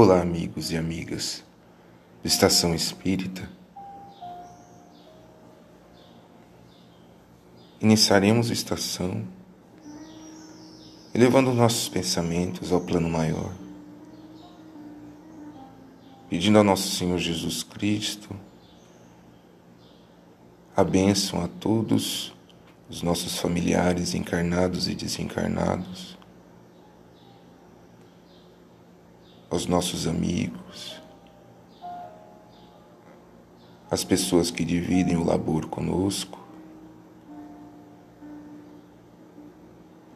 Olá, amigos e amigas do Estação Espírita. Iniciaremos a estação elevando nossos pensamentos ao plano maior, pedindo ao nosso Senhor Jesus Cristo a bênção a todos os nossos familiares encarnados e desencarnados aos nossos amigos, às pessoas que dividem o labor conosco,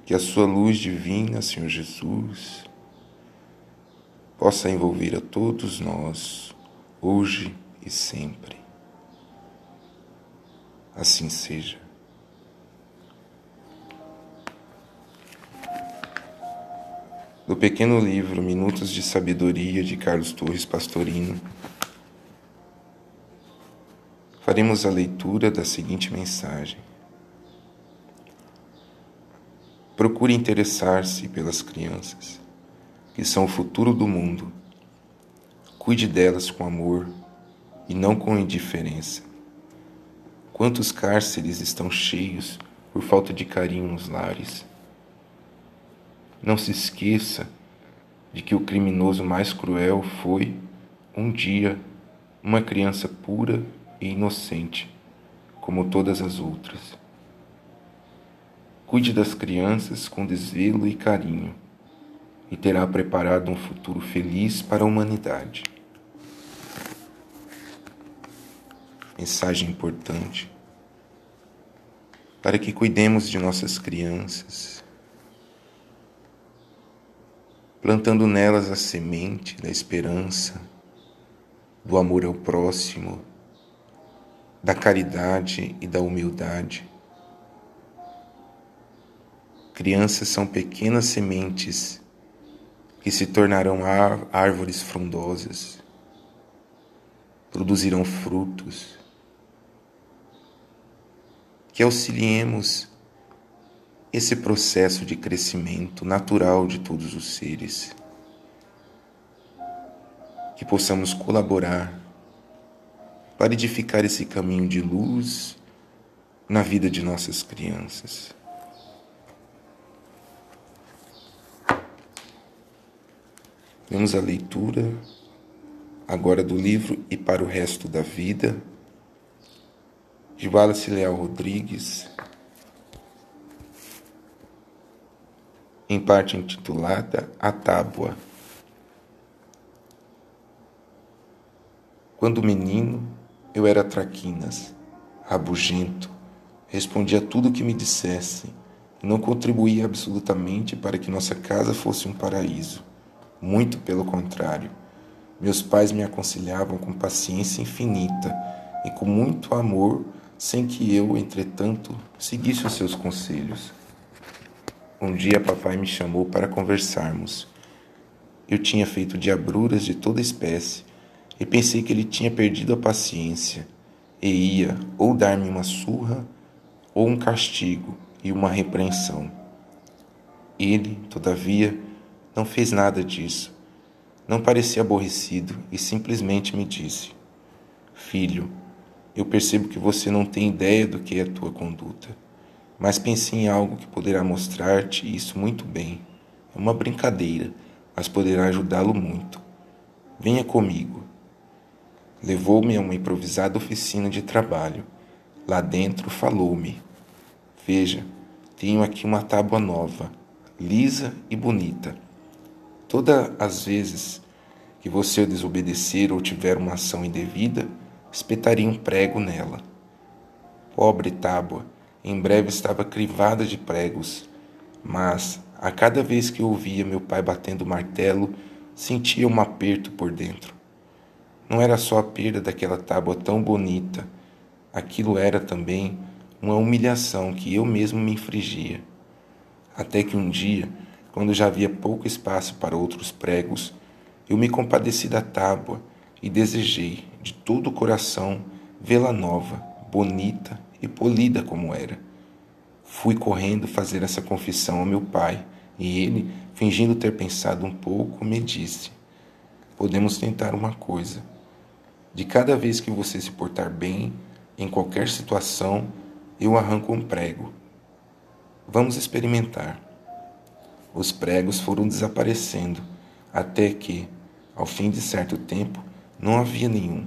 que a Sua luz divina, Senhor Jesus, possa envolver a todos nós, hoje e sempre. Assim seja. Pequeno livro Minutos de Sabedoria de Carlos Torres Pastorino, faremos a leitura da seguinte mensagem. Procure interessar-se pelas crianças, que são o futuro do mundo. Cuide delas com amor e não com indiferença. Quantos cárceres estão cheios por falta de carinho nos lares? Não se esqueça de que o criminoso mais cruel foi, um dia, uma criança pura e inocente, como todas as outras. Cuide das crianças com desvelo e carinho, e terá preparado um futuro feliz para a humanidade. Mensagem importante para que cuidemos de nossas crianças, plantando nelas a semente da esperança, do amor ao próximo, da caridade e da humildade. Crianças são pequenas sementes que se tornarão árvores frondosas, produzirão frutos, que auxiliemos esse processo de crescimento natural de todos os seres. Que possamos colaborar para edificar esse caminho de luz na vida de nossas crianças. Vamos à leitura agora do livro E para o Resto da Vida, de Wallace Leal Rodrigues, em parte intitulada A Tábua. Quando menino, eu era traquinas, rabugento, respondia tudo o que me dissessem e não contribuía absolutamente para que nossa casa fosse um paraíso. Muito pelo contrário. Meus pais me aconselhavam com paciência infinita e com muito amor, sem que eu, entretanto, seguisse os seus conselhos. Um dia papai me chamou para conversarmos. Eu tinha feito diabruras de toda espécie e pensei que ele tinha perdido a paciência e ia ou dar-me uma surra ou um castigo e uma repreensão. Ele, todavia, não fez nada disso. Não parecia aborrecido e simplesmente me disse: Filho, eu percebo que você não tem ideia do que é a tua conduta mas pensei em algo que poderá mostrar-te isso muito bem. É uma brincadeira, mas poderá ajudá-lo muito. Venha comigo. Levou-me a uma improvisada oficina de trabalho. Lá dentro falou-me: Veja, tenho aqui uma tábua nova, lisa e bonita. Todas as vezes que você desobedecer ou tiver uma ação indevida, espetaria um prego nela. Pobre tábua, em breve estava crivada de pregos, mas a cada vez que ouvia meu pai batendo o martelo, sentia um aperto por dentro. Não era só a perda daquela tábua tão bonita, aquilo era também uma humilhação que eu mesmo me infligia. Até que um dia, quando já havia pouco espaço para outros pregos, eu me compadeci da tábua e desejei, de todo o coração, vê-la nova, bonita e polida como era. Fui correndo fazer essa confissão ao meu pai, e ele, fingindo ter pensado um pouco, me disse: podemos tentar uma coisa. De cada vez que você se portar bem, em qualquer situação, eu arranco um prego. Vamos experimentar. Os pregos foram desaparecendo, até que, ao fim de certo tempo, não havia nenhum.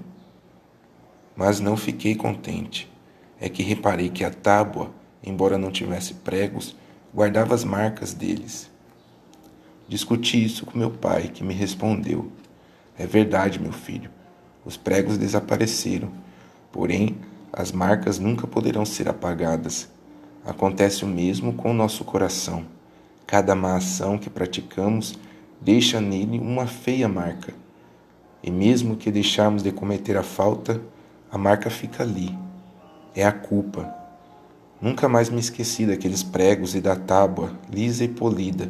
Mas não fiquei contente. É que reparei que a tábua, embora não tivesse pregos, guardava as marcas deles. Discuti isso com meu pai, que me respondeu: É verdade, meu filho, os pregos desapareceram, porém as marcas nunca poderão ser apagadas. Acontece o mesmo com o nosso coração. Cada má ação que praticamos deixa nele uma feia marca. E mesmo que deixarmos de cometer a falta, a marca fica ali. É a culpa. Nunca mais me esqueci daqueles pregos e da tábua lisa e polida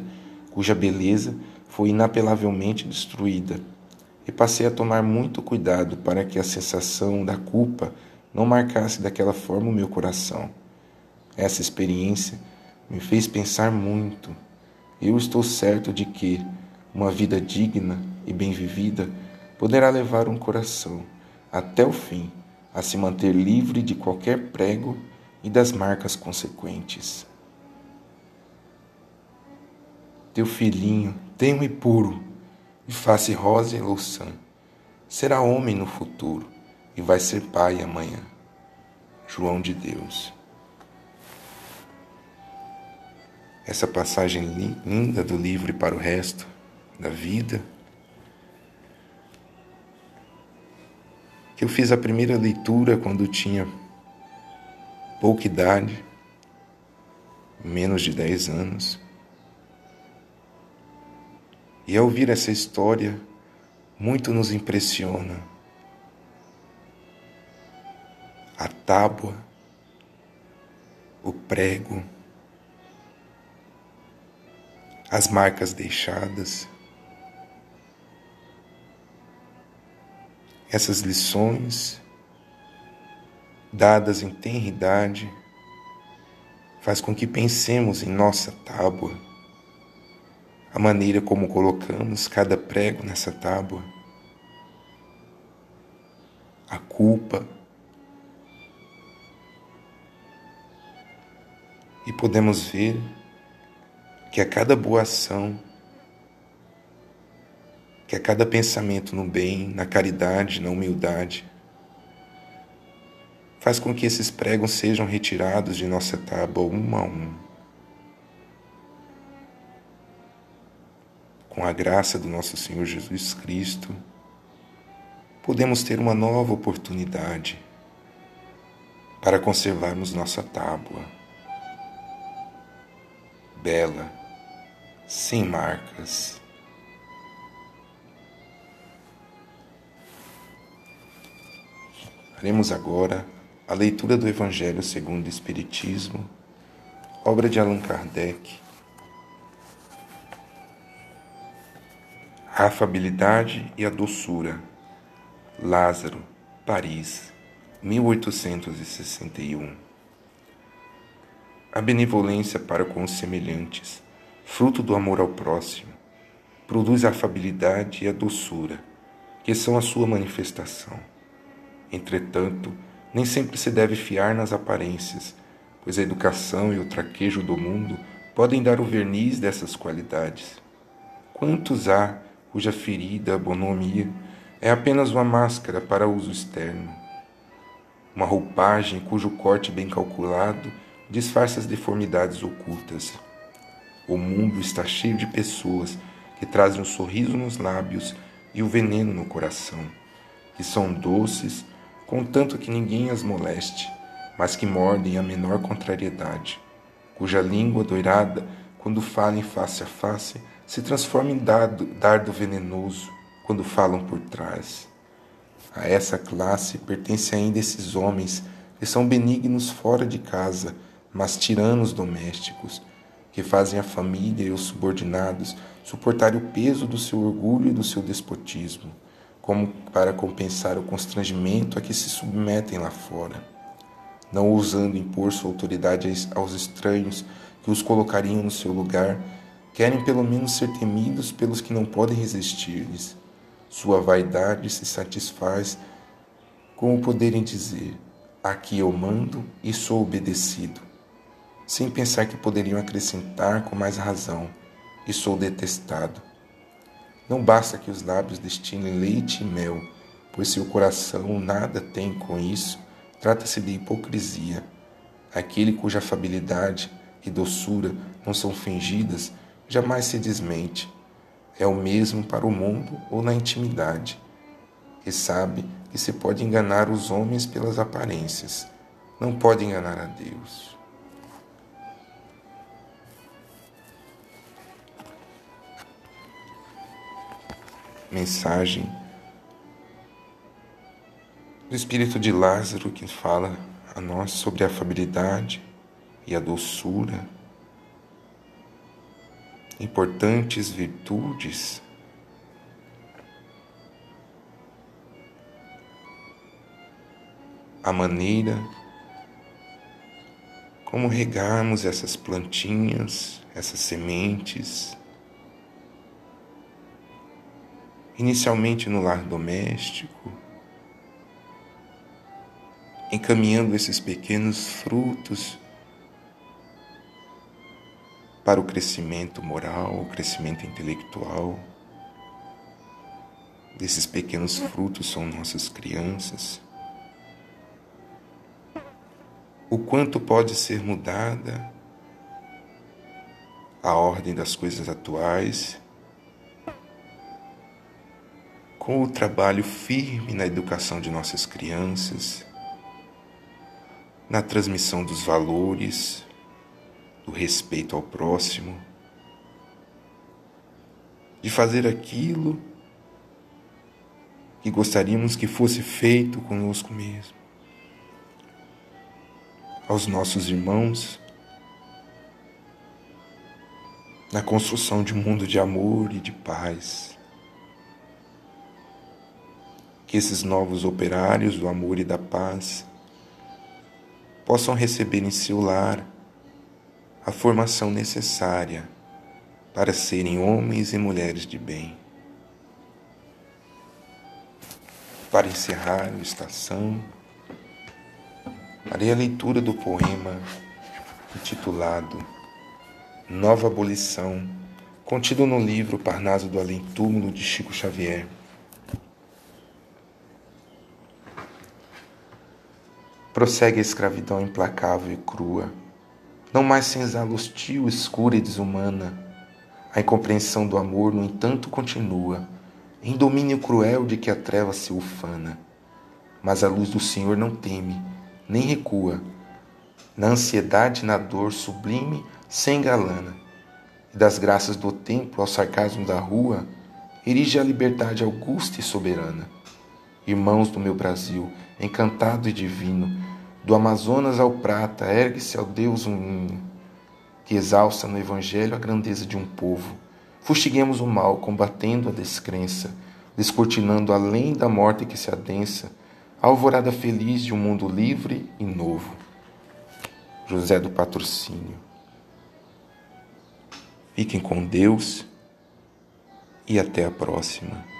cuja beleza foi inapelavelmente destruída, e passei a tomar muito cuidado para que a sensação da culpa não marcasse daquela forma o meu coração. Essa experiência me fez pensar muito. Eu estou certo de que uma vida digna e bem vivida poderá levar um coração, até o fim, a se manter livre de qualquer prego e das marcas consequentes. Teu filhinho, tenro e puro, de face rosa e louçã, será homem no futuro e vai ser pai amanhã. João de Deus. Essa passagem linda do livro para o resto da vida, que eu fiz a primeira leitura quando tinha pouca idade, menos de 10 anos. E ao ouvir essa história, muito nos impressiona. A tábua, o prego, as marcas deixadas, essas lições dadas em tenra idade faz com que pensemos em nossa tábua a maneira como colocamos cada prego nessa tábua, a culpa. E podemos ver que a cada boa ação, que a cada pensamento no bem, na caridade, na humildade, faz com que esses pregos sejam retirados de nossa tábua um a um. com a graça do nosso Senhor Jesus Cristo, podemos ter uma nova oportunidade para conservarmos nossa tábua, bela, sem marcas. Faremos agora a leitura do Evangelho segundo o Espiritismo, obra de Allan Kardec a afabilidade e a doçura. Lázaro, Paris, 1861. A benevolência para com os semelhantes, fruto do amor ao próximo, produz a afabilidade e a doçura, que são a sua manifestação. Entretanto, nem sempre se deve fiar nas aparências, pois a educação e o traquejo do mundo podem dar o verniz dessas qualidades. Quantos há cuja ferida, bonomia, é apenas uma máscara para uso externo. Uma roupagem cujo corte bem calculado disfarça as deformidades ocultas. O mundo está cheio de pessoas que trazem o um sorriso nos lábios e o veneno no coração, que são doces, contanto que ninguém as moleste, mas que mordem a menor contrariedade, cuja língua doirada, quando falam face a face, se transforma em dardo, dardo venenoso quando falam por trás. A essa classe pertence ainda esses homens que são benignos fora de casa, mas tiranos domésticos, que fazem a família e os subordinados suportarem o peso do seu orgulho e do seu despotismo, como para compensar o constrangimento a que se submetem lá fora, não ousando impor sua autoridade aos estranhos que os colocariam no seu lugar Querem pelo menos ser temidos pelos que não podem resistir-lhes. Sua vaidade se satisfaz com o poderem dizer: Aqui eu mando e sou obedecido, sem pensar que poderiam acrescentar com mais razão: E sou detestado. Não basta que os lábios destinem leite e mel, pois se o coração nada tem com isso, trata-se de hipocrisia. Aquele cuja afabilidade e doçura não são fingidas jamais se desmente. É o mesmo para o mundo ou na intimidade. E sabe que se pode enganar os homens pelas aparências, não pode enganar a Deus. Mensagem do Espírito de Lázaro que fala a nós sobre a afabilidade e a doçura, importantes virtudes. A maneira como regarmos essas plantinhas, essas sementes, inicialmente no lar doméstico, encaminhando esses pequenos frutos para o crescimento moral, o crescimento intelectual. Desses pequenos frutos são nossas crianças. O quanto pode ser mudada a ordem das coisas atuais com o trabalho firme na educação de nossas crianças na transmissão dos valores, do respeito ao próximo, de fazer aquilo que gostaríamos que fosse feito conosco mesmo. Aos nossos irmãos, na construção de um mundo de amor e de paz. Que esses novos operários do amor e da paz possam receber em seu lar a formação necessária para serem homens e mulheres de bem. Para encerrar a estação, farei a leitura do poema intitulado Nova Abolição, contido no livro Parnaso do Além Túmulo de Chico Xavier. Prossegue a escravidão implacável e crua. Não mais senzala hostil, escura e desumana. A incompreensão do amor, no entanto, continua, em domínio cruel de que a treva se ufana. Mas a luz do Senhor não teme, nem recua. Na ansiedade e na dor sublime se engalana. E das graças do templo ao sarcasmo da rua, erige a liberdade augusta e soberana. Irmãos do meu Brasil, encantado e divino, do Amazonas ao Prata, ergue-se ao Deus um hino, que exalça no Evangelho a grandeza de um povo. Fustiguemos o mal, combatendo a descrença, descortinando além da morte que se adensa, a alvorada feliz de um mundo livre e novo. José do Patrocínio. Fiquem com Deus e até a próxima.